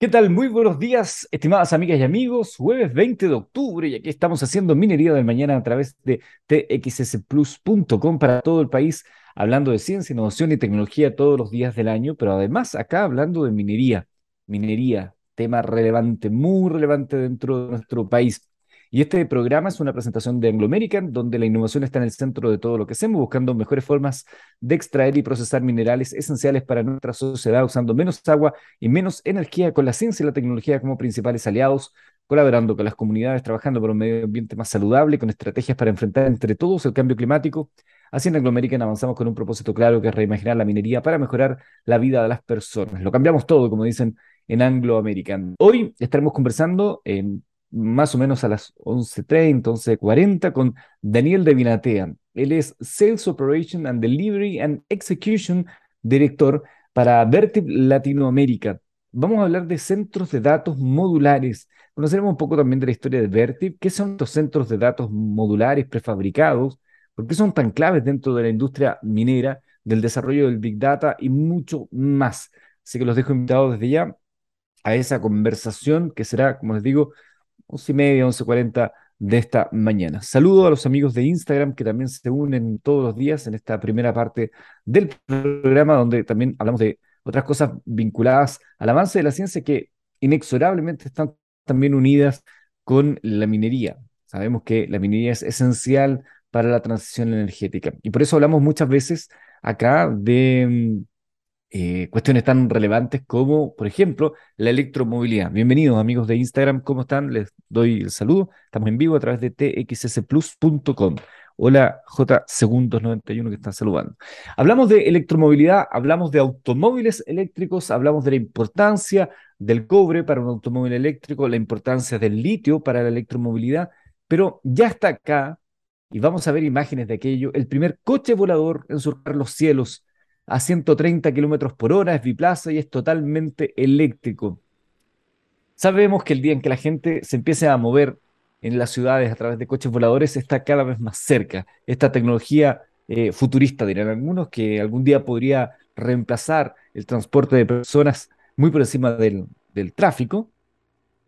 ¿Qué tal? Muy buenos días, estimadas amigas y amigos. Jueves 20 de octubre y aquí estamos haciendo minería del mañana a través de txsplus.com para todo el país, hablando de ciencia, innovación y tecnología todos los días del año, pero además acá hablando de minería. Minería, tema relevante, muy relevante dentro de nuestro país. Y este programa es una presentación de Anglo American, donde la innovación está en el centro de todo lo que hacemos, buscando mejores formas de extraer y procesar minerales esenciales para nuestra sociedad, usando menos agua y menos energía, con la ciencia y la tecnología como principales aliados, colaborando con las comunidades, trabajando por un medio ambiente más saludable, con estrategias para enfrentar entre todos el cambio climático. Así en Anglo American avanzamos con un propósito claro que es reimaginar la minería para mejorar la vida de las personas. Lo cambiamos todo, como dicen en Anglo American. Hoy estaremos conversando en más o menos a las 11.30, 11.40 con Daniel de Vinatea. Él es Sales Operation and Delivery and Execution Director para Vertip Latinoamérica. Vamos a hablar de centros de datos modulares. Conoceremos un poco también de la historia de Vertip, qué son estos centros de datos modulares prefabricados, por qué son tan claves dentro de la industria minera, del desarrollo del Big Data y mucho más. Así que los dejo invitados desde ya a esa conversación que será, como les digo, 11 y media, 11.40 de esta mañana. Saludo a los amigos de Instagram que también se unen todos los días en esta primera parte del programa donde también hablamos de otras cosas vinculadas al avance de la ciencia que inexorablemente están también unidas con la minería. Sabemos que la minería es esencial para la transición energética y por eso hablamos muchas veces acá de mm, eh, cuestiones tan relevantes como, por ejemplo, la electromovilidad. Bienvenidos amigos de Instagram, ¿cómo están? Les doy el saludo. Estamos en vivo a través de txsplus.com. Hola J Segundos 91 que están saludando. Hablamos de electromovilidad, hablamos de automóviles eléctricos, hablamos de la importancia del cobre para un automóvil eléctrico, la importancia del litio para la electromovilidad, pero ya está acá y vamos a ver imágenes de aquello, el primer coche volador en surcar los cielos a 130 kilómetros por hora, es biplaza y es totalmente eléctrico. Sabemos que el día en que la gente se empiece a mover en las ciudades a través de coches voladores está cada vez más cerca. Esta tecnología eh, futurista, dirán algunos, que algún día podría reemplazar el transporte de personas muy por encima del, tráfico.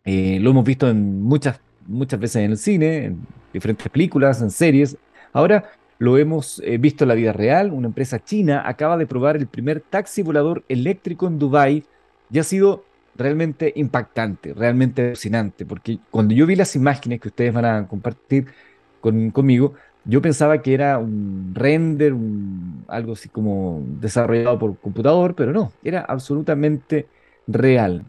Eh, lo hemos visto en muchas, muchas veces en el cine, en diferentes películas, en series. Ahora lo hemos eh, visto en la vida real. Una empresa china acaba de probar el primer taxi volador eléctrico en Dubái y ha sido realmente impactante, realmente alucinante, porque cuando yo vi las imágenes que ustedes van a compartir conmigo, yo pensaba que era un render, algo así como desarrollado por computador, pero no, era absolutamente real.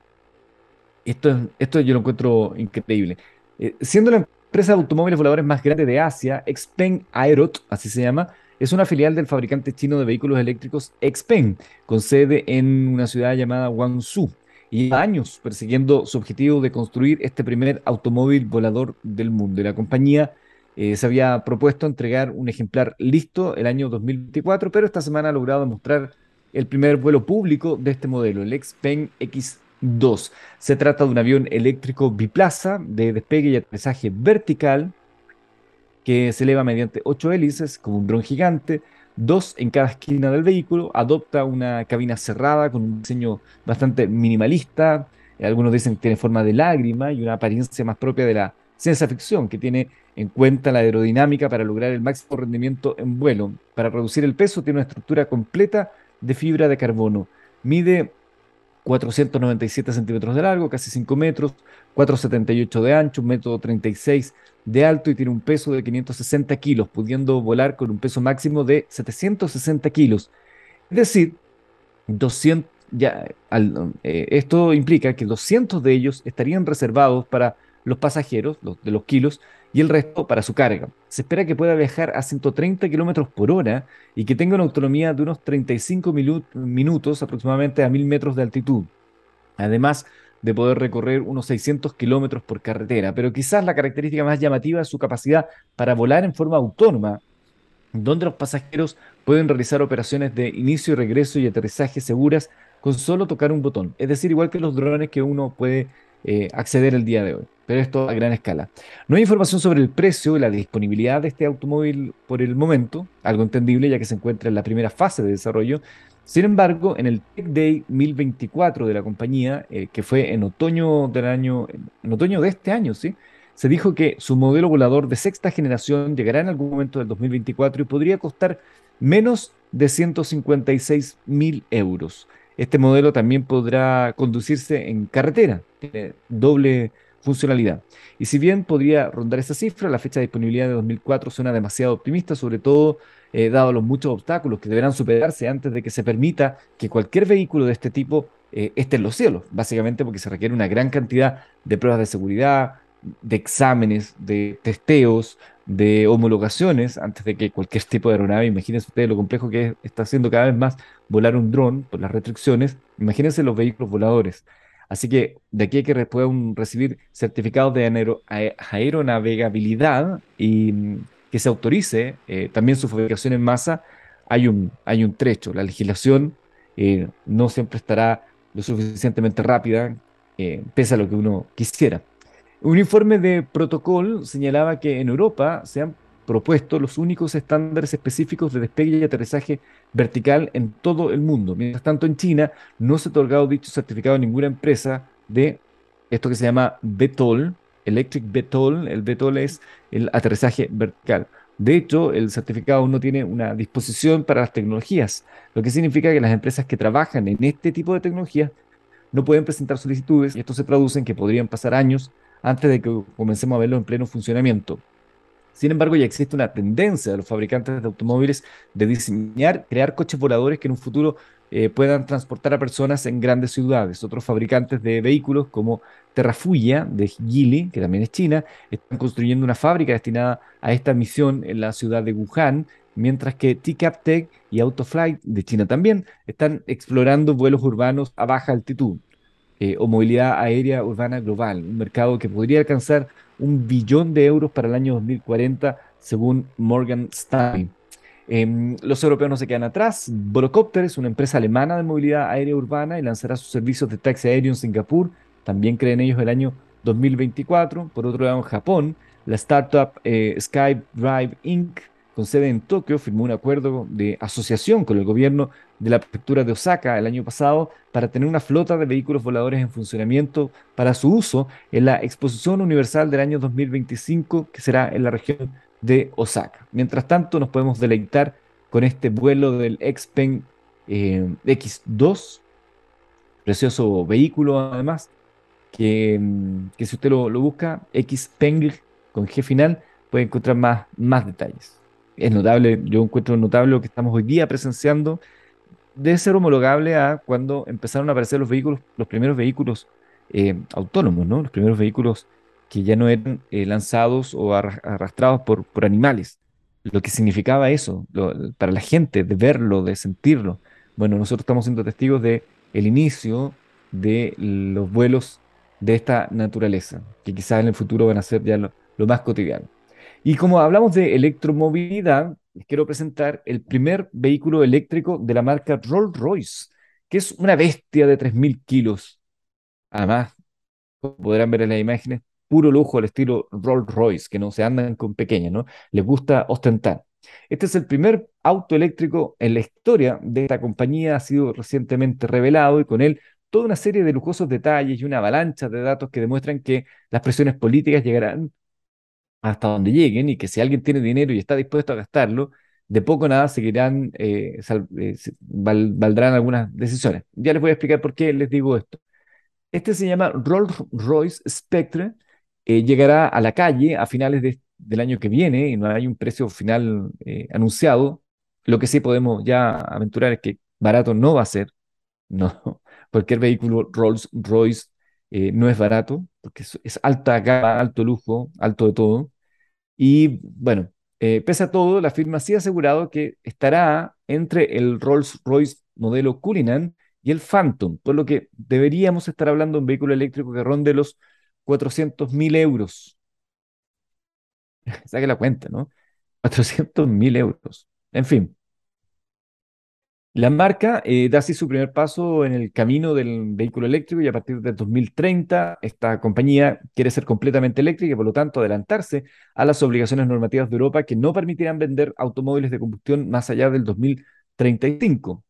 Esto, esto yo lo encuentro increíble. Eh, siendo la empresa de automóviles voladores más grande de Asia, Xpeng Aerot, así se llama, es una filial del fabricante chino de vehículos eléctricos Xpeng, con sede en una ciudad llamada Guangzhou. Y años persiguiendo su objetivo de construir este primer automóvil volador del mundo. Y la compañía eh, se había propuesto entregar un ejemplar listo el año 2024, pero esta semana ha logrado mostrar el primer vuelo público de este modelo, el Xpeng X 2. Se trata de un avión eléctrico biplaza de despegue y aterrizaje vertical que se eleva mediante ocho hélices como un dron gigante, dos en cada esquina del vehículo, adopta una cabina cerrada con un diseño bastante minimalista, algunos dicen que tiene forma de lágrima y una apariencia más propia de la ciencia ficción, que tiene en cuenta la aerodinámica para lograr el máximo rendimiento en vuelo. Para reducir el peso tiene una estructura completa de fibra de carbono. Mide 497 centímetros de largo, casi 5 metros, 478 de ancho, 1 metro 36 de alto y tiene un peso de 560 kilos, pudiendo volar con un peso máximo de 760 kilos. Es decir, 200, ya, eh, esto implica que 200 de ellos estarían reservados para los pasajeros, los, de los kilos, y el resto para su carga. Se espera que pueda viajar a 130 kilómetros por hora y que tenga una autonomía de unos 35 minutos aproximadamente a 1000 metros de altitud. Además de poder recorrer unos 600 kilómetros por carretera, pero quizás la característica más llamativa es su capacidad para volar en forma autónoma, donde los pasajeros pueden realizar operaciones de inicio y regreso y aterrizaje seguras con solo tocar un botón. Es decir, igual que los drones que uno puede eh, acceder el día de hoy, pero esto a gran escala. No hay información sobre el precio y la disponibilidad de este automóvil por el momento, algo entendible ya que se encuentra en la primera fase de desarrollo, Sin embargo, en el Tech Day 1024 de la compañía, eh, que fue en otoño del año, en otoño de este año, ¿sí? Se dijo que su modelo volador de sexta generación llegará en algún momento del 2024 y podría costar menos de 156 mil euros. Este modelo también podrá conducirse en carretera, tiene doble funcionalidad. Y si bien podría rondar esa cifra, la fecha de disponibilidad de 2004 suena demasiado optimista, sobre todo eh, dado los muchos obstáculos que deberán superarse antes de que se permita que cualquier vehículo de este tipo eh, esté en los cielos, básicamente porque se requiere una gran cantidad de pruebas de seguridad, de exámenes, de testeos, de homologaciones antes de que cualquier tipo de aeronave, imagínense ustedes lo complejo que está haciendo cada vez más volar un dron por las restricciones, imagínense los vehículos voladores. Así que de aquí hay que puedan recibir certificados de aeronavegabilidad y mm, que se autorice eh, también su fabricación en masa, hay un, hay un trecho. La legislación eh, no siempre estará lo suficientemente rápida, eh, pese a lo que uno quisiera. Un informe de protocolo señalaba que en Europa se han propuesto los únicos estándares específicos de despegue y aterrizaje vertical en todo el mundo. Mientras tanto, en China no se ha otorgado dicho certificado a ninguna empresa de esto que se llama VTOL, Electric VTOL. El VTOL es el aterrizaje vertical. De hecho, el certificado no tiene una disposición para las tecnologías, lo que significa que las empresas que trabajan en este tipo de tecnologías no pueden presentar solicitudes y esto se traduce en que podrían pasar años antes de que comencemos a verlo en pleno funcionamiento. Sin embargo, ya existe una tendencia de los fabricantes de automóviles de diseñar, crear coches voladores que en un futuro eh, puedan transportar a personas en grandes ciudades. Otros fabricantes de vehículos como Terrafuya de Geely, que también es China, están construyendo una fábrica destinada a esta misión en la ciudad de Wuhan, mientras que TCAP y Autoflight de China también están explorando vuelos urbanos a baja altitud. Eh, o movilidad aérea urbana global, un mercado que podría alcanzar un billón de euros para el año 2040, según Morgan Stanley. Em, los europeos no se quedan atrás. Volocopter es una empresa alemana de movilidad aérea urbana y lanzará sus servicios de taxi aéreo en Singapur. También creen ellos el año 2024. Por otro lado, en Japón, la startup eh, SkyDrive Inc con sede en Tokio, firmó un acuerdo de asociación con el gobierno de la prefectura de Osaka el año pasado para tener una flota de vehículos voladores en funcionamiento para su uso en la Exposición Universal del año 2025, que será en la región de Osaka. Mientras tanto, nos podemos deleitar con este vuelo del Xpeng eh, X2, precioso vehículo además, que, que si usted lo, lo busca, Xpeng con G final, puede encontrar más, más detalles es notable, yo encuentro notable lo que estamos hoy día presenciando, debe ser homologable a cuando empezaron a aparecer los vehículos, los primeros vehículos eh, autónomos, ¿no? Los primeros vehículos que ya no eran eh, lanzados o arrastrados por, por animales. Lo que significaba eso para la gente, de verlo, de sentirlo. Bueno, nosotros estamos siendo testigos de el inicio de los vuelos de esta naturaleza, que quizás en el futuro van a ser ya lo más cotidiano. Y como hablamos de electromovilidad, les quiero presentar el primer vehículo eléctrico de la marca Rolls-Royce, que es una bestia de 3.000 kilos. Además, como podrán ver en las imágenes, puro lujo al estilo Rolls-Royce, que no se andan con pequeñas, ¿no? Les gusta ostentar. Este es el primer auto eléctrico en la historia de esta compañía, ha sido recientemente revelado y con él toda una serie de lujosos detalles y una avalancha de datos que demuestran que las presiones políticas llegarán hasta donde lleguen y que si alguien tiene dinero y está dispuesto a gastarlo, de poco nada seguirán, eh, eh, valdrán algunas decisiones. Ya les voy a explicar por qué les digo esto. Este se llama Rolls-Royce Spectre, eh, llegará a la calle a finales del año que viene y no hay un precio final anunciado. Lo que sí podemos ya aventurar es que barato no va a ser, no, cualquier vehículo Rolls-Royce no es barato, porque es alta gama, alto lujo, alto de todo. Y bueno, eh, pese a todo, la firma sí ha asegurado que estará entre el Rolls-Royce modelo Cullinan y el Phantom, por lo que deberíamos estar hablando de un vehículo eléctrico que ronde los 400 mil euros. Saque la cuenta, ¿no? 400 mil euros. En fin, la marca eh, da así su primer paso en el camino del vehículo eléctrico y a partir de 2030 esta compañía quiere ser completamente eléctrica y por lo tanto adelantarse a las obligaciones normativas de Europa que no permitirán vender automóviles de combustión más allá del 2035.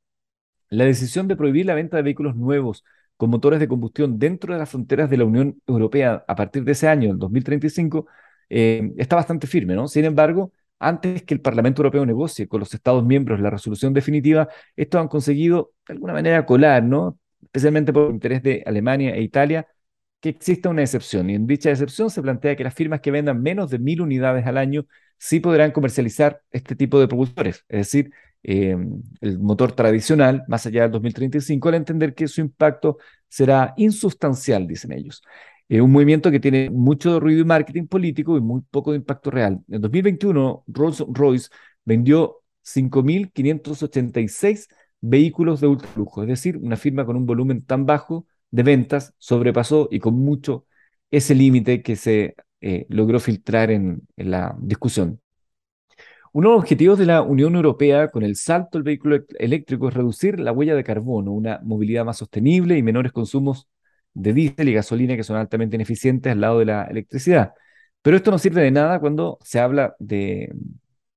La decisión de prohibir la venta de vehículos nuevos con motores de combustión dentro de las fronteras de la Unión Europea a partir de ese año, el 2035, eh, está bastante firme, ¿no? Sin embargo, antes que el Parlamento Europeo negocie con los Estados miembros la resolución definitiva, estos han conseguido de alguna manera colar, ¿no? Especialmente por el interés de Alemania e Italia, que exista una excepción. Y en dicha excepción se plantea que las firmas que vendan menos de mil unidades al año sí podrán comercializar este tipo de propulsores, es decir, eh, el motor tradicional más allá del 2035, al entender que su impacto será insustancial, dicen ellos. Un movimiento que tiene mucho ruido y marketing político y muy poco de impacto real. En 2021, Rolls-Royce vendió 5.586 vehículos de ultralujo, es decir, una firma con un volumen tan bajo de ventas sobrepasó y con mucho ese límite que se eh, logró filtrar en, en la discusión. Uno de los objetivos de la Unión Europea con el salto del vehículo eléctrico es reducir la huella de carbono, una movilidad más sostenible y menores consumos de diésel y gasolina que son altamente ineficientes al lado de la electricidad. Pero esto no sirve de nada cuando se habla de,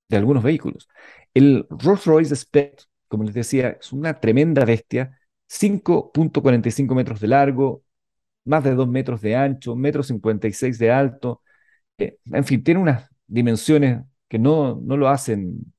de algunos vehículos. El Rolls-Royce Spectre, como les decía, es una tremenda bestia, 5.45 metros de largo, más de 2 metros de ancho, metro 56 de alto. Eh, en fin, tiene unas dimensiones que no, no lo hacen,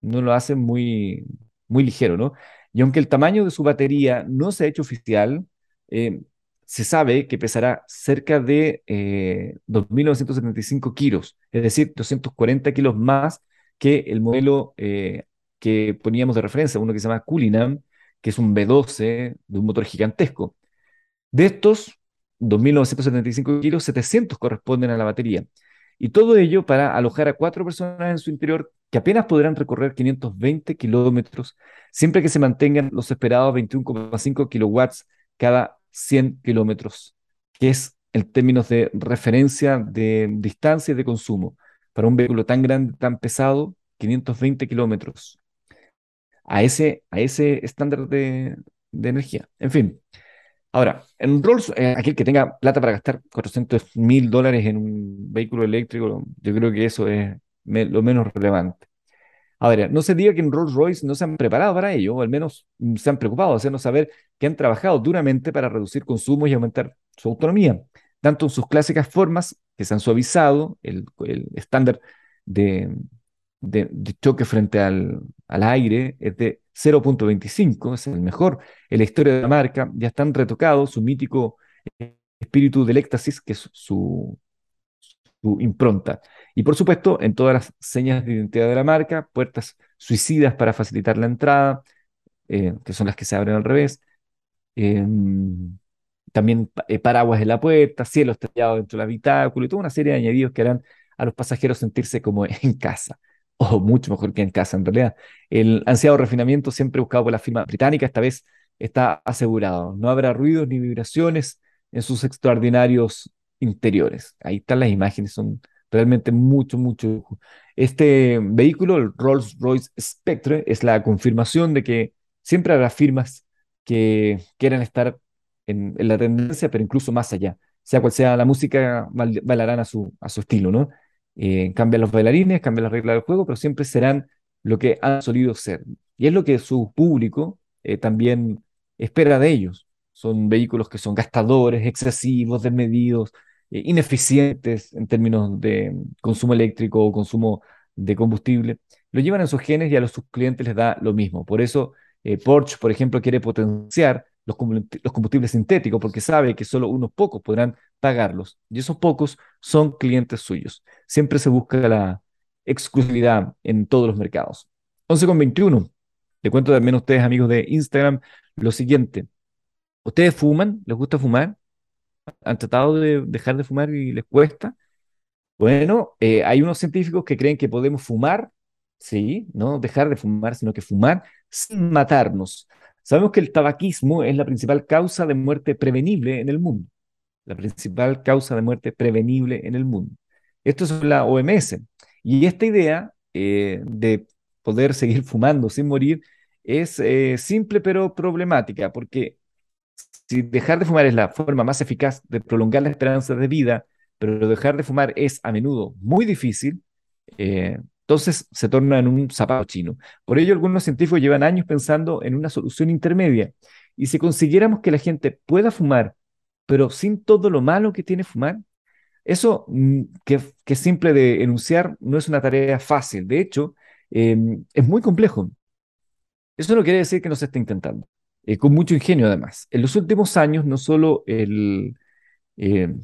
no lo hacen muy, muy ligero, ¿no? Y aunque el tamaño de su batería no se ha hecho oficial, eh, se sabe que pesará cerca de eh, 2.975 kilos, es decir, 240 kilos más que el modelo eh, que poníamos de referencia, uno que se llama Cullinan, que es un B12 de un motor gigantesco. De estos 2.975 kilos, 700 corresponden a la batería. Y todo ello para alojar a cuatro personas en su interior que apenas podrán recorrer 520 kilómetros, siempre que se mantengan los esperados 21,5 kilowatts cada 100 kilómetros, que es en términos de referencia de distancia y de consumo. Para un vehículo tan grande, tan pesado, 520 kilómetros. A ese, a ese estándar de, energía. En fin, Ahora, en Rolls, eh, aquel que tenga plata para gastar 400 mil dólares en un vehículo eléctrico, yo creo que eso es lo menos relevante. No se diga que en Rolls Royce no se han preparado para ello, o al menos mm, se han preocupado de saber que han trabajado duramente para reducir consumos y aumentar su autonomía, tanto en sus clásicas formas, que se han suavizado, el, estándar de, de, choque frente al, al aire es de 0.25, es el mejor en la historia de la marca, ya están retocados, su mítico espíritu del éxtasis, que es su, impronta. Y por supuesto, en todas las señas de identidad de la marca, puertas suicidas para facilitar la entrada, eh, que son las que se abren al revés. Em, también eh, paraguas en la puerta, cielo estrellado dentro del habitáculo y toda una serie de añadidos que harán a los pasajeros sentirse como en casa o mucho mejor que en casa en realidad. El ansiado refinamiento siempre buscado por la firma británica, esta vez está asegurado. No habrá ruidos ni vibraciones en sus extraordinarios interiores. Ahí están las imágenes, son realmente mucho, mucho. Este vehículo, el Rolls-Royce Spectre, es la confirmación de que siempre habrá firmas que quieran estar en, la tendencia, pero incluso más allá. Sea cual sea la música, bailarán a su, a su estilo, ¿no? Eh, cambian los bailarines, cambian las reglas del juego, pero siempre serán lo que han solido ser. Y es lo que su público eh, también espera de ellos. Son vehículos que son gastadores, excesivos, desmedidos, eh, ineficientes en términos de consumo eléctrico o consumo de combustible. Lo llevan en sus genes y a los, sus clientes les da lo mismo. Por eso Porsche, por ejemplo, quiere potenciar los combustibles sintéticos porque sabe que solo unos pocos podrán pagarlos y esos pocos son clientes suyos. Siempre se busca la exclusividad en todos los mercados. 11 con 21. Le cuento también a ustedes, amigos de Instagram, lo siguiente. ¿Ustedes fuman? ¿Les gusta fumar? ¿Han tratado de dejar de fumar y les cuesta? Bueno, eh, hay unos científicos que creen que podemos fumar, sí, no dejar de fumar, sino que fumar sin matarnos. Sabemos que el tabaquismo es la principal causa de muerte prevenible en el mundo. La principal causa de muerte prevenible en el mundo. Esto es la OMS. Y esta idea eh, de poder seguir fumando sin morir es eh, simple pero problemática, porque si dejar de fumar es la forma más eficaz de prolongar la esperanza de vida, pero dejar de fumar es a menudo muy difícil, eh, Entonces se torna en un zapato chino. Por ello, algunos científicos llevan años pensando en una solución intermedia. Y si consiguiéramos que la gente pueda fumar, pero sin todo lo malo que tiene fumar, eso mm, que, es simple de enunciar no es una tarea fácil. De hecho, em, es muy complejo. Eso no quiere decir que no se esté intentando. Eh, con mucho ingenio además. En los últimos años, no solo el em,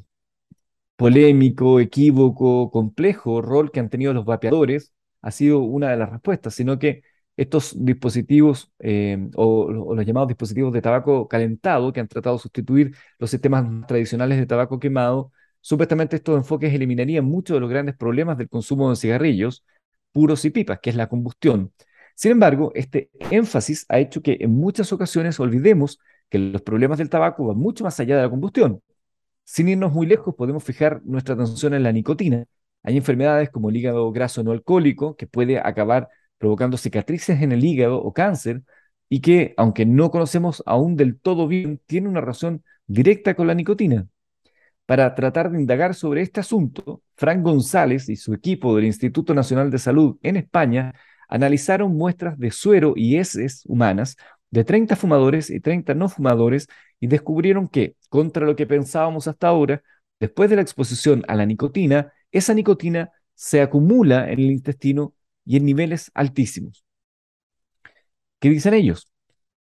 polémico, equívoco, complejo rol que han tenido los vapeadores ha sido una de las respuestas, sino que estos dispositivos em, o, los llamados dispositivos de tabaco calentado que han tratado de sustituir los sistemas tradicionales de tabaco quemado, supuestamente estos enfoques eliminarían muchos de los grandes problemas del consumo de cigarrillos puros y pipas, que es la combustión. Sin embargo, este énfasis ha hecho que en muchas ocasiones olvidemos que los problemas del tabaco van mucho más allá de la combustión. Sin irnos muy lejos, podemos fijar nuestra atención en la nicotina. Hay enfermedades como el hígado graso no alcohólico que puede acabar provocando cicatrices en el hígado o cáncer y que, aunque no conocemos aún del todo bien, tiene una razón directa con la nicotina. Para tratar de indagar sobre este asunto, Frank González y su equipo del Instituto Nacional de Salud en España analizaron muestras de suero y heces humanas de 30 fumadores y 30 no fumadores y descubrieron que, contra lo que pensábamos hasta ahora, después de la exposición a la nicotina, esa nicotina se acumula en el intestino y en niveles altísimos. ¿Qué dicen ellos?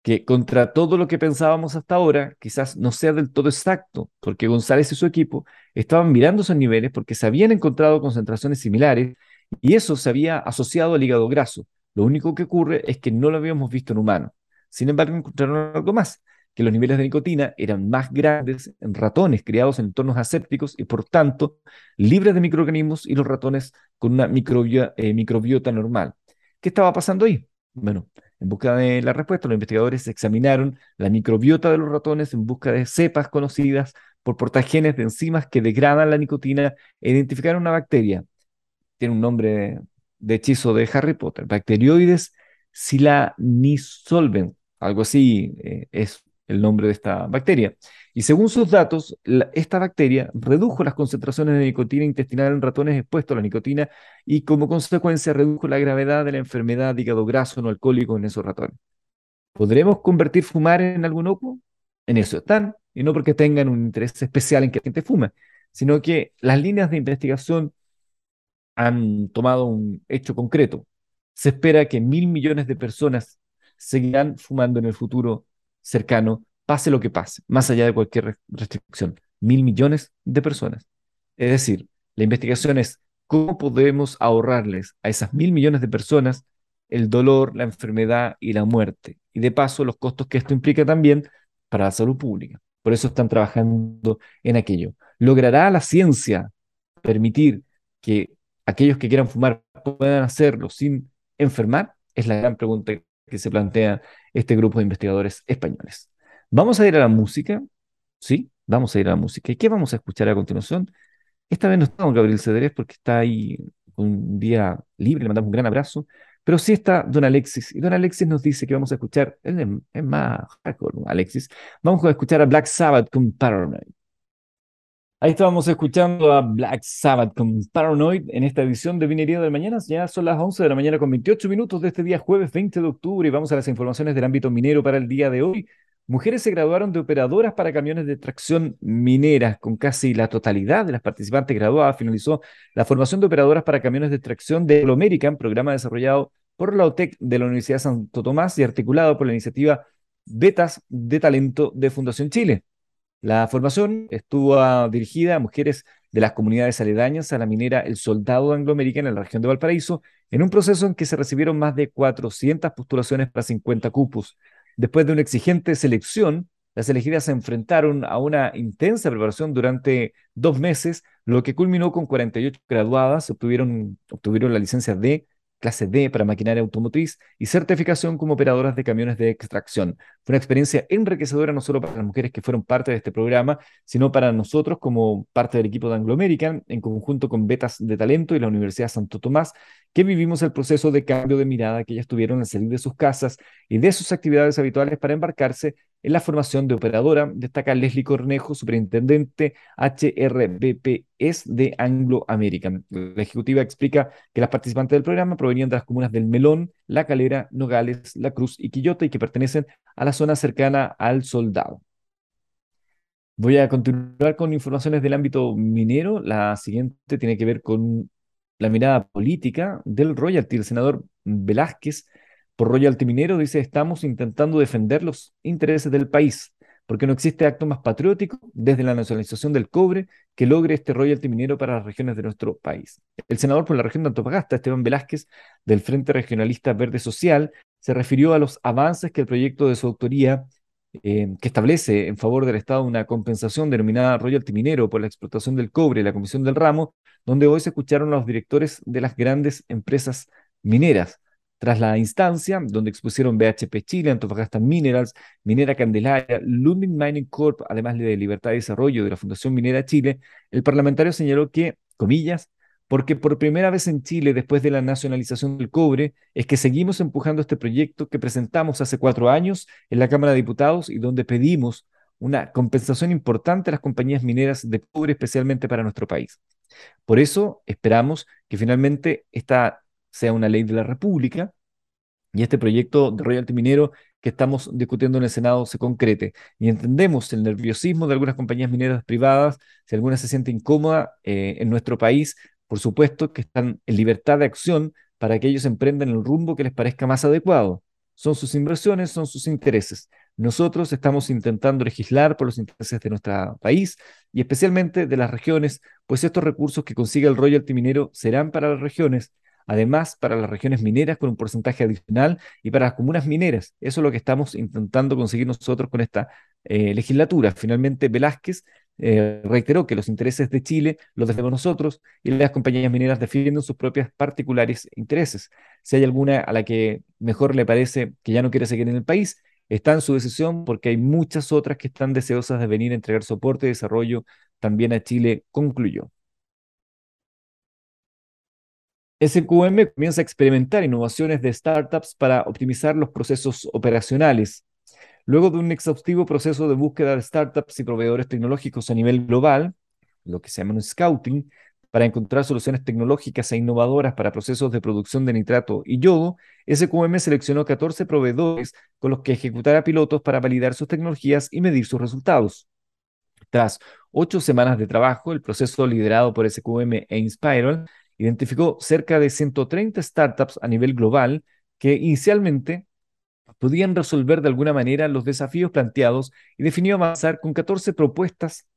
que contra todo lo que pensábamos hasta ahora, quizás no sea del todo exacto, porque González y su equipo estaban mirando esos niveles porque se habían encontrado concentraciones similares y eso se había asociado al hígado graso. Lo único que ocurre es que no lo habíamos visto en humanos. Sin embargo, encontraron algo más, que los niveles de nicotina eran más grandes en ratones criados en entornos asépticos y por tanto libres de microorganismos y los ratones con una eh, microbiota normal. ¿Qué estaba pasando ahí? Bueno, en busca de la respuesta, los investigadores examinaron la microbiota de los ratones en busca de cepas conocidas por portagenes de enzimas que degradan la nicotina e identificaron una bacteria. Tiene un nombre de hechizo de Harry Potter. Bacterioides silanisolven. Algo así eh, es el nombre de esta bacteria. Y según sus datos, esta bacteria redujo las concentraciones de nicotina intestinal en ratones expuestos a la nicotina y como consecuencia redujo la gravedad de la enfermedad de hígado graso no alcohólico en esos ratones. ¿Podremos convertir fumar en algo inocuo? En eso están, y no porque tengan un interés especial en que la gente fume, sino que las líneas de investigación han tomado un hecho concreto. Se espera que mil millones de personas seguirán fumando en el futuro cercano pase lo que pase, más allá de cualquier restricción. Mil millones de personas. Es decir, la investigación es cómo podemos ahorrarles a esas mil millones de personas el dolor, la enfermedad y la muerte. Y de paso, los costos que esto implica también para la salud pública. Por eso están trabajando en aquello. ¿Logrará la ciencia permitir que aquellos que quieran fumar puedan hacerlo sin enfermar? Es la gran pregunta que se plantea este grupo de investigadores españoles. Vamos a ir a la música, ¿sí? Vamos a ir a la música. ¿Y qué vamos a escuchar a continuación? Esta vez no está don Gabriel Cederés porque está ahí un día libre, le mandamos un gran abrazo, pero sí está don Alexis. Y don Alexis nos dice que vamos a escuchar, es, más Alexis, vamos a escuchar a Black Sabbath con Paranoid. Ahí estábamos escuchando a Black Sabbath con Paranoid en esta edición de Vinería del Mañana. Ya son las 11 de la mañana con 28 minutos de este día jueves 20 de octubre y vamos a las informaciones del ámbito minero para el día de hoy. Mujeres se graduaron de operadoras para camiones de tracción minera. Con casi la totalidad de las participantes graduadas, finalizó la formación de operadoras para camiones de tracción de American, programa desarrollado por la OTEC de la Universidad Santo Tomás y articulado por la iniciativa Betas de Talento de Fundación Chile. La formación estuvo ah, dirigida a mujeres de las comunidades aledañas a la minera El Soldado de Anglo American en la región de Valparaíso, en un proceso en que se recibieron más de 400 postulaciones para 50 cupos. Después de una exigente selección, las elegidas se enfrentaron a una intensa preparación durante dos meses, lo que culminó con 48 graduadas, obtuvieron, obtuvieron la licencia D clase D para maquinaria automotriz y certificación como operadoras de camiones de extracción. Fue una experiencia enriquecedora no solo para las mujeres que fueron parte de este programa, sino para nosotros como parte del equipo de Anglo American, en conjunto con Betas de Talento y la Universidad Santo Tomás, que vivimos el proceso de cambio de mirada que ellas tuvieron al salir de sus casas y de sus actividades habituales para embarcarse en la formación de operadora, destaca Leslie Cornejo, superintendente HRBPS de Anglo American. La ejecutiva explica que las participantes del programa provenían de las comunas del Melón, La Calera, Nogales, La Cruz y Quillota y que pertenecen a la zona cercana al Soldado. Voy a continuar con informaciones del ámbito minero. La siguiente tiene que ver con la mirada política del royalty. El senador Velázquez, por royalty minero, dice, estamos intentando defender los intereses del país, porque no existe acto más patriótico desde la nacionalización del cobre que logre este royalty minero para las regiones de nuestro país. El senador por la región de Antofagasta, Esteban Velázquez, del Frente Regionalista Verde Social, se refirió a los avances que el proyecto de su autoría eh, que establece en favor del Estado una compensación denominada royalty minero por la explotación del cobre y la Comisión del Ramo, donde hoy se escucharon a los directores de las grandes empresas mineras. Tras la instancia, donde expusieron BHP Chile, Antofagasta Minerals, Minera Candelaria, Lundin Mining Corp., además de Libertad y Desarrollo de la Fundación Minera Chile, el parlamentario señaló que, comillas, porque por primera vez en Chile, después de la nacionalización del cobre, es que seguimos empujando este proyecto que presentamos hace cuatro años en la Cámara de Diputados y donde pedimos una compensación importante a las compañías mineras de cobre, especialmente para nuestro país. Por eso esperamos que finalmente esta sea una ley de la República y este proyecto de royalty minero que estamos discutiendo en el Senado se concrete. Y entendemos el nerviosismo de algunas compañías mineras privadas, si alguna se siente incómoda eh, en nuestro país por supuesto que están en libertad de acción para que ellos emprendan el rumbo que les parezca más adecuado. Son sus inversiones, son sus intereses. Nosotros estamos intentando legislar por los intereses de nuestro país y especialmente de las regiones, pues estos recursos que consiga el royalty minero serán para las regiones, además para las regiones mineras con un porcentaje adicional y para las comunas mineras. Eso es lo que estamos intentando conseguir nosotros con esta eh, legislatura. Finalmente, Velázquez eh, reiteró que los intereses de Chile los defendemos nosotros y las compañías mineras defienden sus propios particulares intereses. Si hay alguna a la que mejor le parece que ya no quiere seguir en el país, está en su decisión porque hay muchas otras que están deseosas de venir a entregar soporte y desarrollo también a Chile, concluyó. SQM comienza a experimentar innovaciones de startups para optimizar los procesos operacionales. Luego de un exhaustivo proceso de búsqueda de startups y proveedores tecnológicos a nivel global, lo que se llama un scouting, para encontrar soluciones tecnológicas e innovadoras para procesos de producción de nitrato y yodo, SQM seleccionó 14 proveedores con los que ejecutará pilotos para validar sus tecnologías y medir sus resultados. Tras ocho semanas de trabajo, el proceso liderado por SQM e Inspiral identificó cerca de 130 startups a nivel global que inicialmente podían resolver de alguna manera los desafíos planteados y definió avanzar con 14 propuestas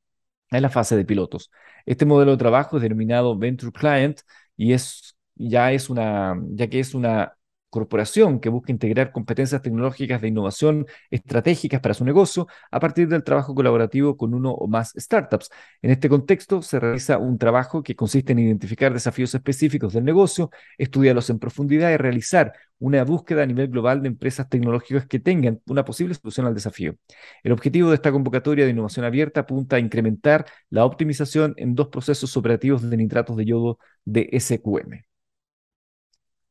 en la fase de pilotos. Este modelo de trabajo es denominado Venture Client y es ya es una ya que es una corporación que busca integrar competencias tecnológicas de innovación estratégicas para su negocio a partir del trabajo colaborativo con uno o más startups. En este contexto, se realiza un trabajo que consiste en identificar desafíos específicos del negocio, estudiarlos en profundidad y realizar una búsqueda a nivel global de empresas tecnológicas que tengan una posible solución al desafío. El objetivo de esta convocatoria de innovación abierta apunta a incrementar la optimización en dos procesos operativos de nitratos de yodo de SQM.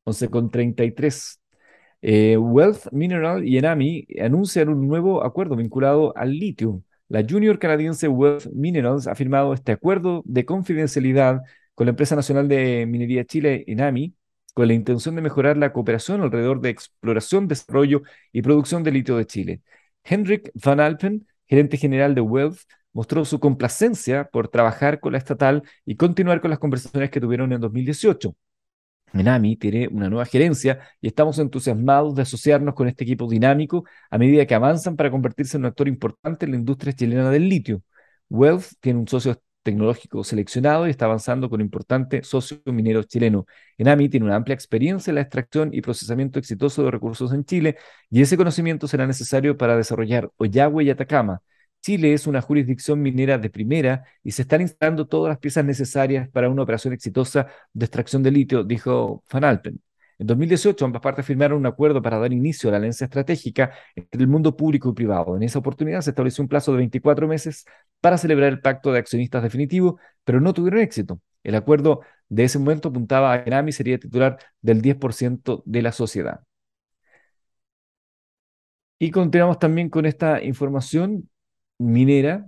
11.33. Eh, Wealth Mineral y Enami anuncian un nuevo acuerdo vinculado al litio. La junior canadiense Wealth Minerals ha firmado este acuerdo de confidencialidad con la empresa nacional de minería Chile, Enami, con la intención de mejorar la cooperación alrededor de exploración, desarrollo y producción de litio de Chile. Hendrik Van Alpen, gerente general de Wealth, mostró su complacencia por trabajar con la estatal y continuar con las conversaciones que tuvieron en 2018. Menami tiene una nueva gerencia y estamos entusiasmados de asociarnos con este equipo dinámico a medida que avanzan para convertirse en un actor importante en la industria chilena del litio. Wealth tiene un socio tecnológico seleccionado y está avanzando con un importante socio minero chileno. Enami tiene una amplia experiencia en la extracción y procesamiento exitoso de recursos en Chile y ese conocimiento será necesario para desarrollar Oyagüe y Atacama, Chile es una jurisdicción minera de primera y se están instalando todas las piezas necesarias para una operación exitosa de extracción de litio, dijo Van Alpen. En 2018, ambas partes firmaron un acuerdo para dar inicio a la alianza estratégica entre el mundo público y privado. En esa oportunidad se estableció un plazo de 24 meses para celebrar el pacto de accionistas definitivo, pero no tuvieron éxito. El acuerdo de ese momento apuntaba a que NAMI sería titular del 10% de la sociedad. Y continuamos también con esta información minera.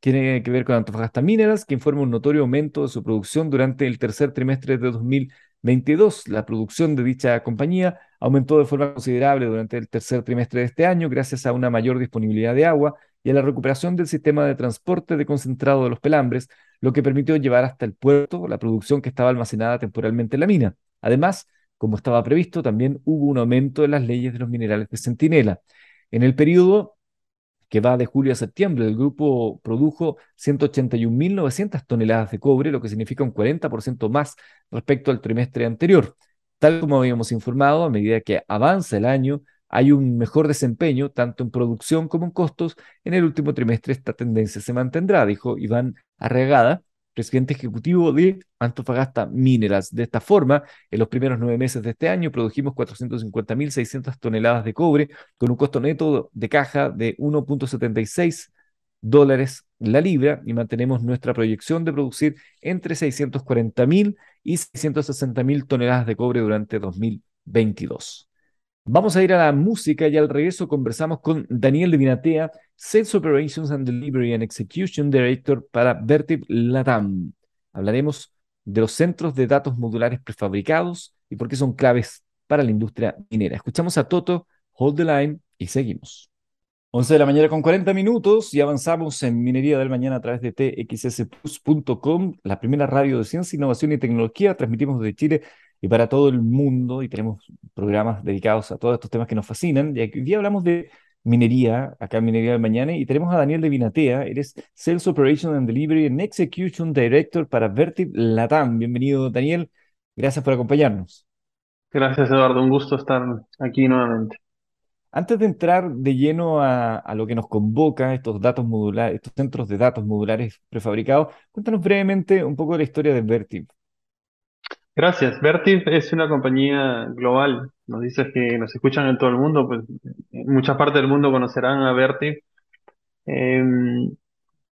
Tiene que ver con Antofagasta Mineras, que informa un notorio aumento de su producción durante el tercer trimestre de 2022. La producción de dicha compañía aumentó de forma considerable durante el tercer trimestre de este año gracias a una mayor disponibilidad de agua y a la recuperación del sistema de transporte de concentrado de los pelambres, lo que permitió llevar hasta el puerto la producción que estaba almacenada temporalmente en la mina. Además, como estaba previsto, también hubo un aumento en las leyes de los minerales de centinela. En el periodo que va de julio a septiembre, el grupo produjo 181.900 toneladas de cobre, lo que significa un 40% más respecto al trimestre anterior. Tal como habíamos informado, a medida que avanza el año, hay un mejor desempeño tanto en producción como en costos. En el último trimestre esta tendencia se mantendrá, dijo Iván Arregada, presidente ejecutivo de Antofagasta Mineras. De esta forma, en los primeros nueve meses de este año produjimos 450.600 toneladas de cobre con un costo neto de caja de 1.76 dólares la libra y mantenemos nuestra proyección de producir entre 640.000 y 660.000 toneladas de cobre durante 2022. Vamos a ir a la música y al regreso conversamos con Daniel de Vinatea, Sales Operations and Delivery and Execution Director para Vertiv Latam. Hablaremos de los centros de datos modulares prefabricados y por qué son claves para la industria minera. Escuchamos a Toto, Hold the Line y seguimos. 11 de la mañana con 40 minutos y avanzamos en Minería del Mañana a través de txsplus.com, la primera radio de ciencia, innovación y tecnología. Transmitimos desde Chile y para todo el mundo y tenemos programas dedicados a todos estos temas que nos fascinan. Y hoy día hablamos de minería, acá en Minería del Mañana, y tenemos a Daniel de Vinatea, eres Sales Operation and Delivery and Execution Director para Vertiv Latam. Bienvenido, Daniel. Gracias por acompañarnos. Gracias, Eduardo. Un gusto estar aquí nuevamente. Antes de entrar de lleno a, a, lo que nos convoca, estos datos modulares, estos centros de datos modulares prefabricados, cuéntanos brevemente un poco de la historia de Vertiv. Gracias. Vertiv es una compañía global. Nos dices que nos escuchan en todo el mundo, pues en muchas partes del mundo conocerán a Vertiv. Em,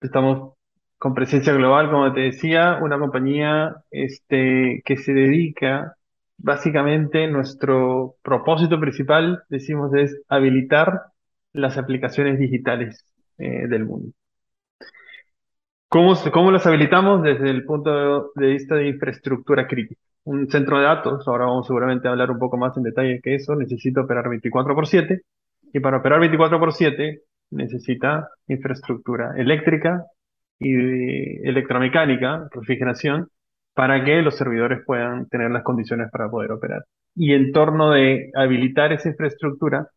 estamos con presencia global, como te decía, una compañía este, que se dedica, básicamente, nuestro propósito principal, decimos, es habilitar las aplicaciones digitales eh, del mundo. ¿Cómo, ¿Cómo las habilitamos? Desde el punto de vista de infraestructura crítica. Un centro de datos, ahora vamos seguramente a hablar un poco más en detalle que eso, necesita operar 24 por 7 y para operar 24 por 7 necesita infraestructura eléctrica y electromecánica, refrigeración, para que los servidores puedan tener las condiciones para poder operar. Y en torno de habilitar esa infraestructura,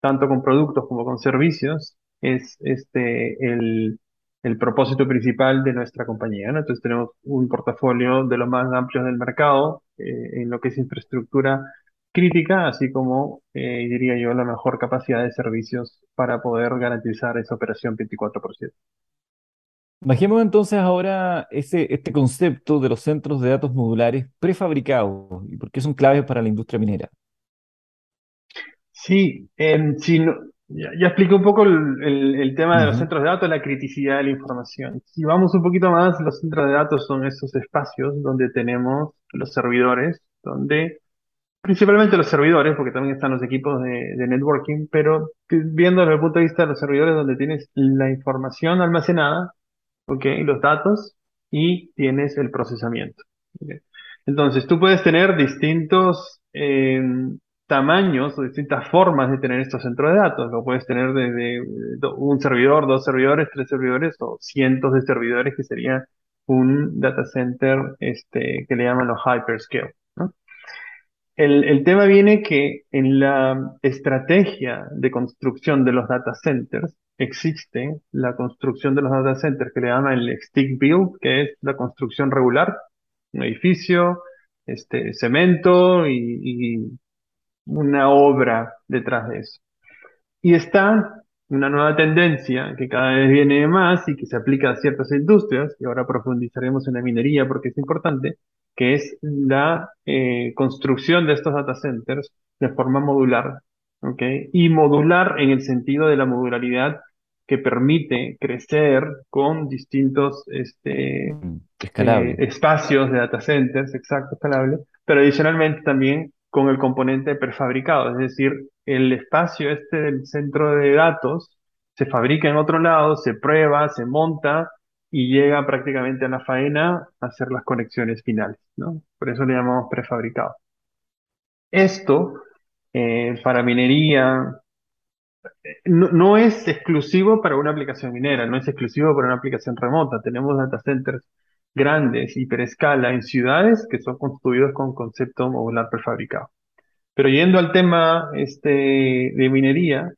tanto con productos como con servicios, es este el el propósito principal de nuestra compañía. Entonces tenemos un portafolio de los más amplios del mercado eh, en lo que es infraestructura crítica, así como, eh, diría yo, la mejor capacidad de servicios para poder garantizar esa operación 24 por 7. Imaginemos entonces ahora ese, este concepto de los centros de datos modulares prefabricados y por qué son claves para la industria minera. Sí, eh, si no, ya, ya expliqué un poco el, tema de los centros de datos, la criticidad de la información. Si vamos un poquito más, los centros de datos son esos espacios donde tenemos los servidores, donde principalmente los servidores, porque también están los equipos de, networking, pero viendo desde el punto de vista de los servidores, donde tienes la información almacenada, ¿ok? Los datos y tienes el procesamiento. Entonces, tú puedes tener distintos eh, tamaños o distintas formas de tener estos centros de datos. Lo puedes tener desde un servidor, dos servidores, tres servidores o cientos de servidores que sería un data center este, que le llaman los hyperscale. El, el tema viene que en la estrategia de construcción de los data centers existe la construcción de los data centers que le llaman el stick build, que es la construcción regular, un edificio, este, cemento y una obra detrás de eso. Y está una nueva tendencia que cada vez viene más y que se aplica a ciertas industrias, y ahora profundizaremos en la minería porque es importante, que es la eh, construcción de estos data centers de forma modular. ¿ok? Y modular en el sentido de la modularidad que permite crecer con distintos este, mm, eh, espacios de data centers, exacto, escalable, pero adicionalmente también con el componente prefabricado, es decir, el espacio este del centro de datos se fabrica en otro lado, se prueba, se monta y llega prácticamente a la faena a hacer las conexiones finales, ¿no? Por eso le llamamos prefabricado. Esto, eh, para minería, no, es exclusivo para una aplicación minera, no es exclusivo para una aplicación remota. Tenemos data centers grandes, hiperescala, en ciudades que son construidos con concepto modular prefabricado. Pero yendo al tema este, de minería,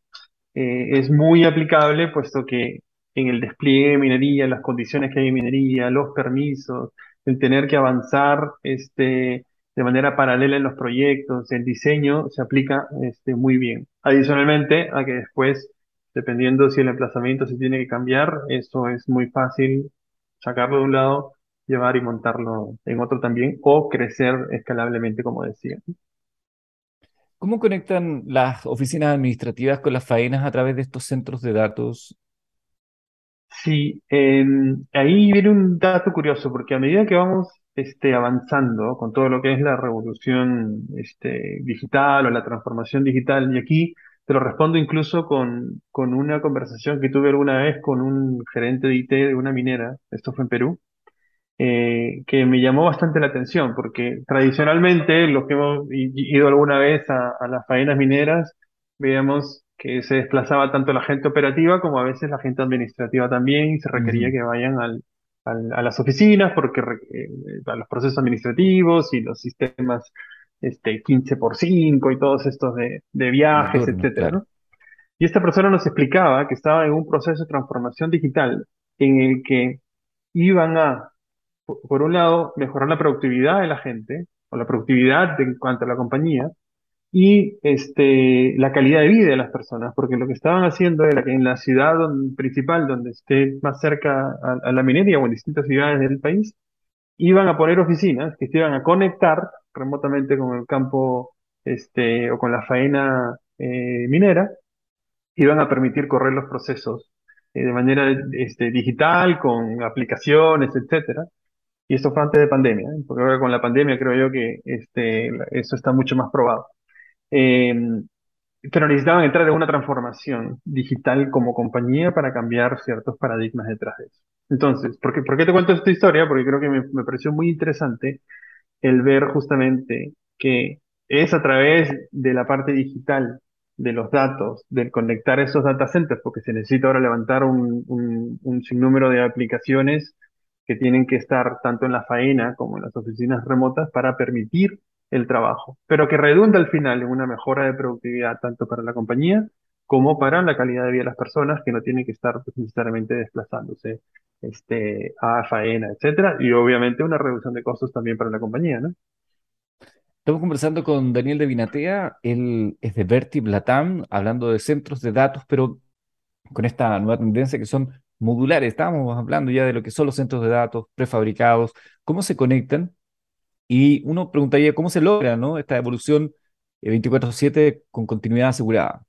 eh, es muy aplicable puesto que en el despliegue de minería, las condiciones que hay en minería, los permisos, el tener que avanzar este, de manera paralela en los proyectos, el diseño se aplica este, muy bien. Adicionalmente a que después, dependiendo si el emplazamiento se tiene que cambiar, eso es muy fácil sacarlo de un lado, llevar y montarlo en otro también, o crecer escalablemente, como decía. ¿Cómo conectan las oficinas administrativas con las faenas a través de estos centros de datos? Sí, em, ahí viene un dato curioso, porque a medida que vamos este, avanzando con todo lo que es la revolución este, digital o la transformación digital. Y aquí te lo respondo incluso con, con una conversación que tuve alguna vez con un gerente de IT de una minera, esto fue en Perú, eh, que me llamó bastante la atención, porque tradicionalmente los que hemos ido alguna vez a, a las faenas mineras, veíamos que se desplazaba tanto la gente operativa como a veces la gente administrativa también y se requería que vayan al, a las oficinas porque eh, a los procesos administrativos y los sistemas este, 15 por 5 y todos estos de, viajes, etcétera, Y esta persona nos explicaba que estaba en un proceso de transformación digital en el que iban a, por un lado, mejorar la productividad de la gente, o la productividad en cuanto a la compañía, y este, la calidad de vida de las personas, porque lo que estaban haciendo era que en la ciudad principal, donde esté más cerca a, la minería o en distintas ciudades del país, iban a poner oficinas que se iban a conectar remotamente con el campo este, o con la faena eh, minera, iban a permitir correr los procesos eh, de manera este, digital, con aplicaciones, etcétera. Y esto fue antes de pandemia, ¿eh? porque ahora con la pandemia creo yo que este, eso está mucho más probado. Eh, pero necesitaban entrar en una transformación digital como compañía para cambiar ciertos paradigmas detrás de eso. Entonces, ¿por qué, por qué te cuento esta historia? Porque creo que me, me, pareció muy interesante el ver justamente que es a través de la parte digital de los datos, del conectar esos data centers, porque se necesita ahora levantar un, un, un sinnúmero de aplicaciones que tienen que estar tanto en la faena como en las oficinas remotas para permitir el trabajo, pero que redunda al final en una mejora de productividad tanto para la compañía como para la calidad de vida de las personas que no tienen que estar pues, necesariamente desplazándose este, a faena, etcétera, y obviamente una reducción de costos también para la compañía, ¿no? Estamos conversando con Daniel de Vinatea, él es de Vertib Latam, hablando de centros de datos, pero con esta nueva tendencia que son modulares. Estábamos hablando ya de lo que son los centros de datos prefabricados, cómo se conectan y uno preguntaría cómo se logra ¿no? esta evolución 24/7 con continuidad asegurada.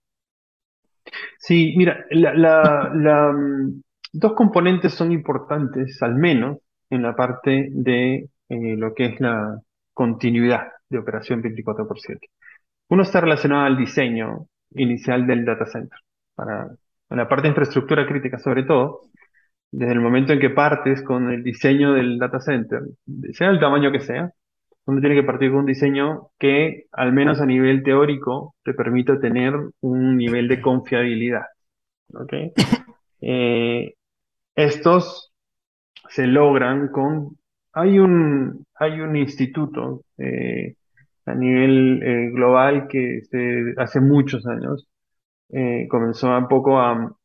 Sí, mira, la, mm, dos componentes son importantes, al menos, en la parte de eh, lo que es la continuidad de operación 24 por 7. Uno está relacionado al diseño inicial del data center, para en la parte de infraestructura crítica sobre todo, desde el momento en que partes con el diseño del data center, sea el tamaño que sea, uno tiene que partir con un diseño que, al menos a nivel teórico, te permita tener un nivel de confiabilidad. Eh, estos se logran con... Hay un, hay un instituto eh, a nivel eh, global que hace muchos años comenzó un poco a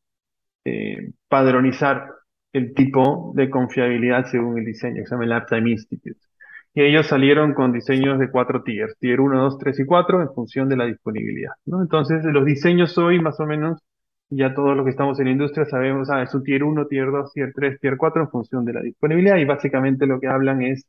padronizar el tipo de confiabilidad según el diseño, que se llama Institute. Y ellos salieron con diseños de cuatro tiers, tier 1, 2, 3 y 4, en función de la disponibilidad. Entonces, los diseños hoy, más o menos, ya todos los que estamos en la industria sabemos, ah, es un tier 1, tier 2, tier 3, tier 4, en función de la disponibilidad. Y básicamente lo que hablan es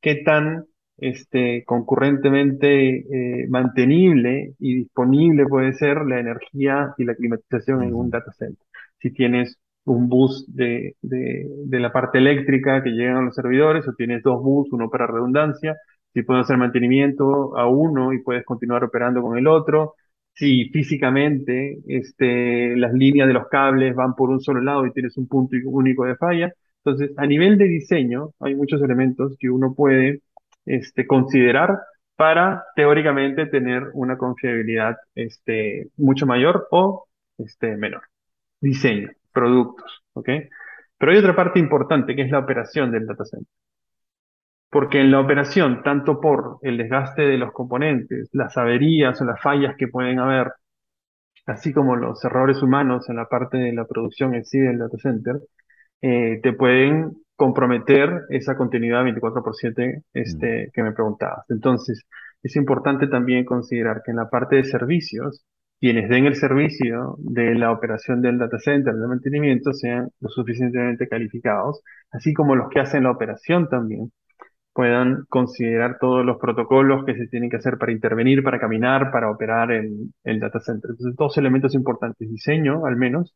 qué tan este, concurrentemente eh, mantenible y disponible puede ser la energía y la climatización en un data center. Si tienes un bus de, de, de, la parte eléctrica que llegan a los servidores, o tienes dos bus, uno para redundancia, si puedes hacer mantenimiento a uno y puedes continuar operando con el otro, si físicamente este, las líneas de los cables van por un solo lado y tienes un punto único de falla. Entonces, a nivel de diseño, hay muchos elementos que uno puede este, considerar para teóricamente tener una confiabilidad este, mucho mayor o este, menor. Diseño, productos, ¿ok? Pero hay otra parte importante que es la operación del data center. Porque en la operación, tanto por el desgaste de los componentes, las averías o las fallas que pueden haber, así como los errores humanos en la parte de la producción en sí del data center, eh, te pueden comprometer esa continuidad 24 por 7 este, que me preguntabas. Entonces, es importante también considerar que en la parte de servicios, quienes den el servicio de la operación del data center, del mantenimiento, sean lo suficientemente calificados, así como los que hacen la operación también puedan considerar todos los protocolos que se tienen que hacer para intervenir, para caminar, para operar en el data center. Entonces, dos elementos importantes, diseño al menos,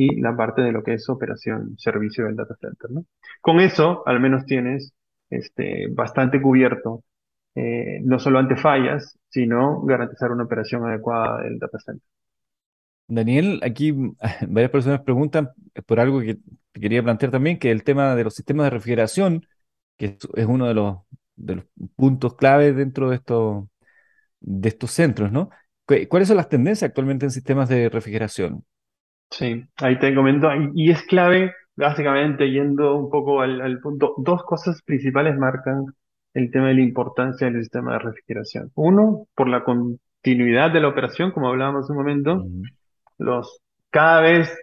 y la parte de lo que es operación, servicio del data center, ¿no? Con eso, al menos tienes este, bastante cubierto, eh, no solo ante fallas, sino garantizar una operación adecuada del data center. Daniel, aquí varias personas preguntan por algo que quería plantear también, que el tema de los sistemas de refrigeración, que es uno de los, de los puntos clave dentro de estos, de estos centros, ¿no? ¿Cuáles son las tendencias actualmente en sistemas de refrigeración? Sí, ahí te comento, y, es clave, básicamente, yendo un poco al, punto, dos cosas principales marcan el tema de la importancia del sistema de refrigeración. Uno, por la continuidad de la operación, como hablábamos hace un momento, los, cada vez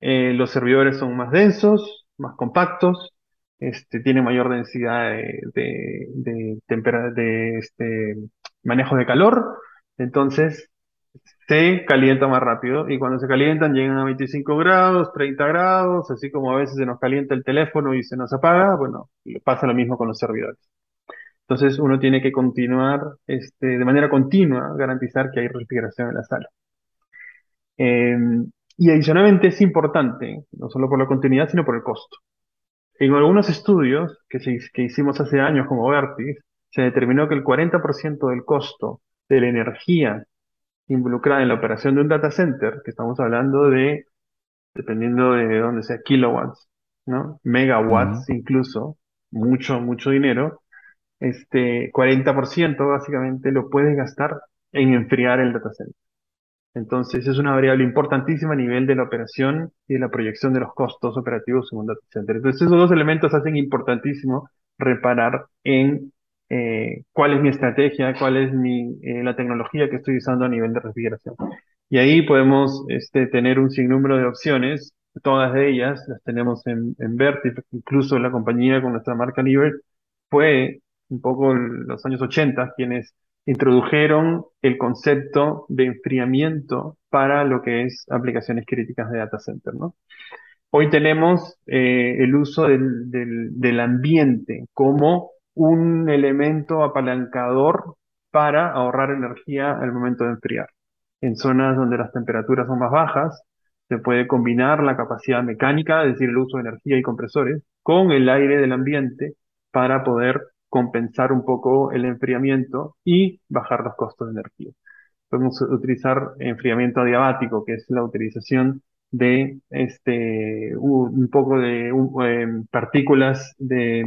eh, los servidores son más densos, más compactos, este, tiene mayor densidad de, de, de, de este, manejo de calor, entonces se calienta más rápido y cuando se calientan llegan a 25 grados, 30 grados, así como a veces se nos calienta el teléfono y se nos apaga, bueno, pasa lo mismo con los servidores. Entonces uno tiene que continuar este, de manera continua, garantizar que hay refrigeración en la sala. Em, y adicionalmente es importante, no solo por la continuidad, sino por el costo. En algunos estudios que, que hicimos hace años como Vertis, se determinó que el 40% del costo de la energía involucrada en la operación de un data center, que estamos hablando de, dependiendo de dónde sea, kilowatts, ¿no? Megawatts incluso, mucho, mucho dinero, este 40% básicamente lo puedes gastar en enfriar el data center. Entonces es una variable importantísima a nivel de la operación y de la proyección de los costos operativos en un data center. Entonces esos dos elementos hacen importantísimo reparar en eh, cuál es mi estrategia, cuál es mi, eh, la tecnología que estoy usando a nivel de refrigeración. Y ahí podemos este, tener un sinnúmero de opciones, todas de ellas las tenemos en, en Vertif, incluso la compañía con nuestra marca Niver fue un poco los años 80 quienes introdujeron el concepto de enfriamiento para lo que es aplicaciones críticas de data center, ¿no? Hoy tenemos eh, el uso del, del, del ambiente como un elemento apalancador para ahorrar energía al momento de enfriar. En zonas donde las temperaturas son más bajas, se puede combinar la capacidad mecánica, es decir, el uso de energía y compresores, con el aire del ambiente para poder compensar un poco el enfriamiento y bajar los costos de energía. Podemos utilizar enfriamiento adiabático, que es la utilización de este, un poco de em, partículas de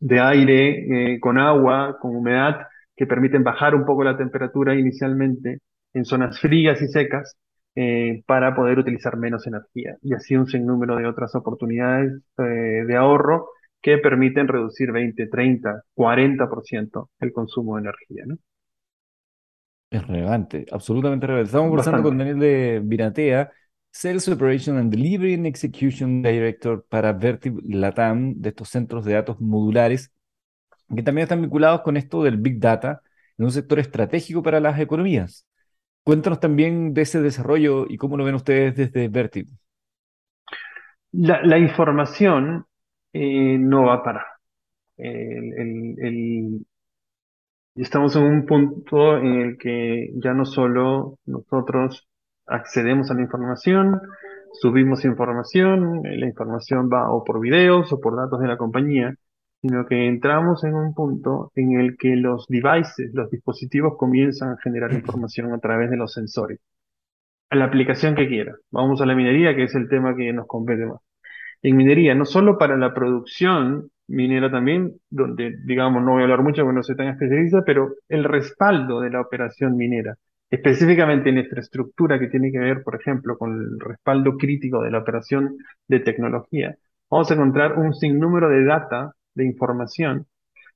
de aire eh, con agua, con humedad, que permiten bajar un poco la temperatura inicialmente en zonas frías y secas eh, para poder utilizar menos energía. Y así un sinnúmero de otras oportunidades eh, de ahorro que permiten reducir 20, 30, 40% el consumo de energía. ¿no? Es relevante, absolutamente relevante. Estamos conversando con Daniel de Viratea, Sales Operation and Delivery and Execution Director para Vertiv Latam, de estos centros de datos modulares, que también están vinculados con esto del Big Data en un sector estratégico para las economías. Cuéntanos también de ese desarrollo y cómo lo ven ustedes desde Vertiv. La, información eh, no va a parar. el, estamos en un punto en el que ya no solo nosotros accedemos a la información, subimos información, la información va o por videos o por datos de la compañía, sino que entramos en un punto en el que los devices, los dispositivos comienzan a generar información a través de los sensores, a la aplicación que quiera. Vamos a la minería, que es el tema que nos compete más. En minería, no solo para la producción minera también, donde, digamos, no voy a hablar mucho porque no soy tan especialista, pero el respaldo de la operación minera, específicamente en infraestructura que tiene que ver, por ejemplo, con el respaldo crítico de la operación de tecnología, vamos a encontrar un sinnúmero de data de información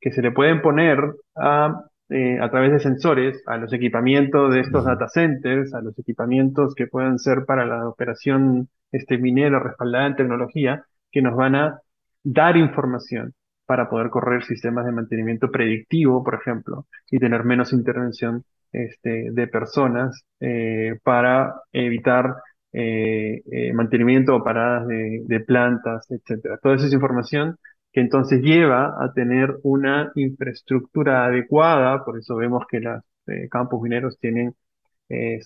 que se le pueden poner a, eh, a través de sensores a los equipamientos de estos data centers, a los equipamientos que puedan ser para la operación este, minera respaldada en tecnología, que nos van a dar información para poder correr sistemas de mantenimiento predictivo, por ejemplo, y tener menos intervención este, de personas eh, para evitar eh, eh, mantenimiento o paradas de, plantas, etcétera. Toda esa es información que entonces lleva a tener una infraestructura adecuada, por eso vemos que los campos mineros tienen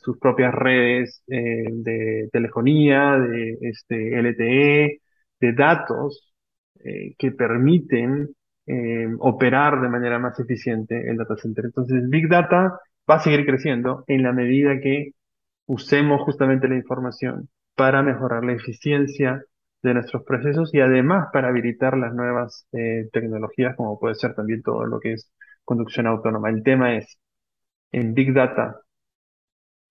sus propias redes de telefonía, de este, LTE, de datos que permiten operar de manera más eficiente el data center. Entonces, Big Data va a seguir creciendo en la medida que usemos justamente la información para mejorar la eficiencia de nuestros procesos y además para habilitar las nuevas eh, tecnologías, como puede ser también todo lo que es conducción autónoma. El tema es, en Big Data,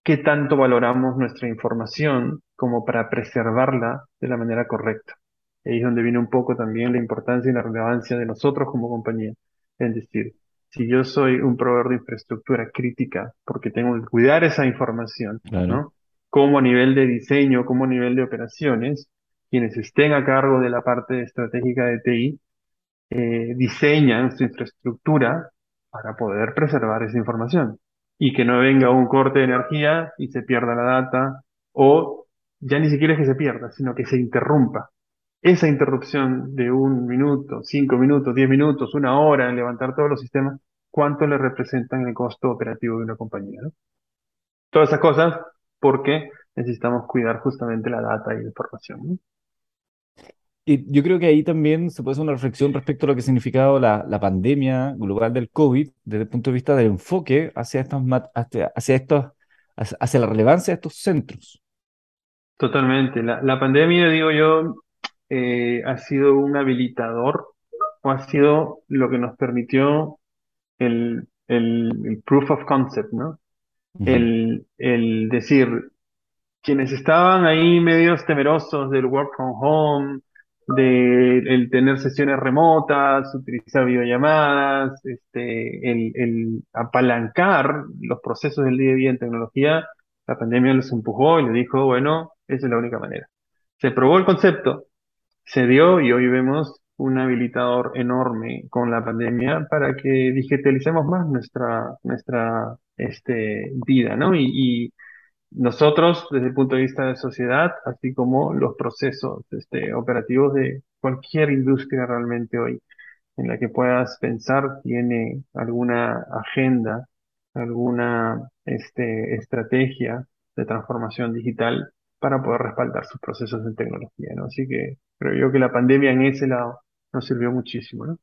¿qué tanto valoramos nuestra información como para preservarla de la manera correcta? Ahí es donde viene un poco también la importancia y la relevancia de nosotros como compañía. Es decir, si yo soy un proveedor de infraestructura crítica porque tengo que cuidar esa información, ¿no? Como a nivel de diseño, como a nivel de operaciones, quienes estén a cargo de la parte estratégica de TI eh, diseñan su infraestructura para poder preservar esa información y que no venga un corte de energía y se pierda la data o ya ni siquiera es que se pierda, sino que se interrumpa. Esa interrupción de un minuto, cinco minutos, diez minutos, una hora en levantar todos los sistemas, ¿cuánto le representan el costo operativo de una compañía? Todas esas cosas porque necesitamos cuidar justamente la data y la información. Y yo creo que ahí también se puede hacer una reflexión respecto a lo que ha significado la, la pandemia global del COVID desde el punto de vista del enfoque hacia, estos, hacia, estos, hacia la relevancia de estos centros. Totalmente. La, la pandemia, digo yo, eh, ha sido un habilitador o ha sido lo que nos permitió el, el, proof of concept, ¿no? el, el decir, quienes estaban ahí medios temerosos del work from home, de el tener sesiones remotas, utilizar videollamadas, este, el, el apalancar los procesos del día a día en tecnología, la pandemia los empujó y le dijo, bueno, esa es la única manera. Se probó el concepto, se dio y hoy vemos un habilitador enorme con la pandemia para que digitalicemos más nuestra, nuestra este, vida, ¿no? Y, nosotros desde el punto de vista de sociedad, así como los procesos este, operativos de cualquier industria realmente hoy en la que puedas pensar tiene alguna agenda, alguna este, estrategia de transformación digital para poder respaldar sus procesos de tecnología, ¿no? Así que creo yo que la pandemia en ese lado nos sirvió muchísimo, ¿no?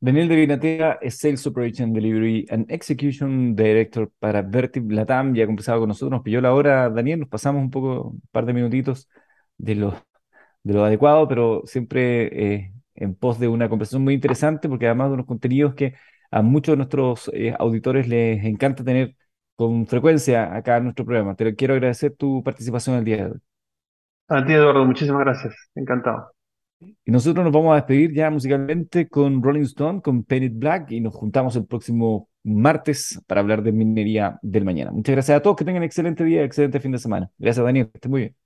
Daniel de Vinatea es Sales Operation Delivery and Execution Director para Vertib Latam. Ya ha conversado con nosotros, nos pilló la hora, Daniel, nos pasamos un poco, un par de minutitos de lo, de adecuado, pero siempre eh, en pos de una conversación muy interesante, porque además de unos contenidos que a muchos de nuestros eh, auditores les encanta tener con frecuencia acá en nuestro programa. Te quiero agradecer tu participación el día de hoy. A ti, Eduardo, muchísimas gracias. Encantado. Y nosotros nos vamos a despedir ya musicalmente con Rolling Stone, con Penny Black, y nos juntamos el próximo martes para hablar de minería del mañana. Muchas gracias a todos, que tengan excelente día, excelente fin de semana. Gracias, Daniel, que estés muy bien.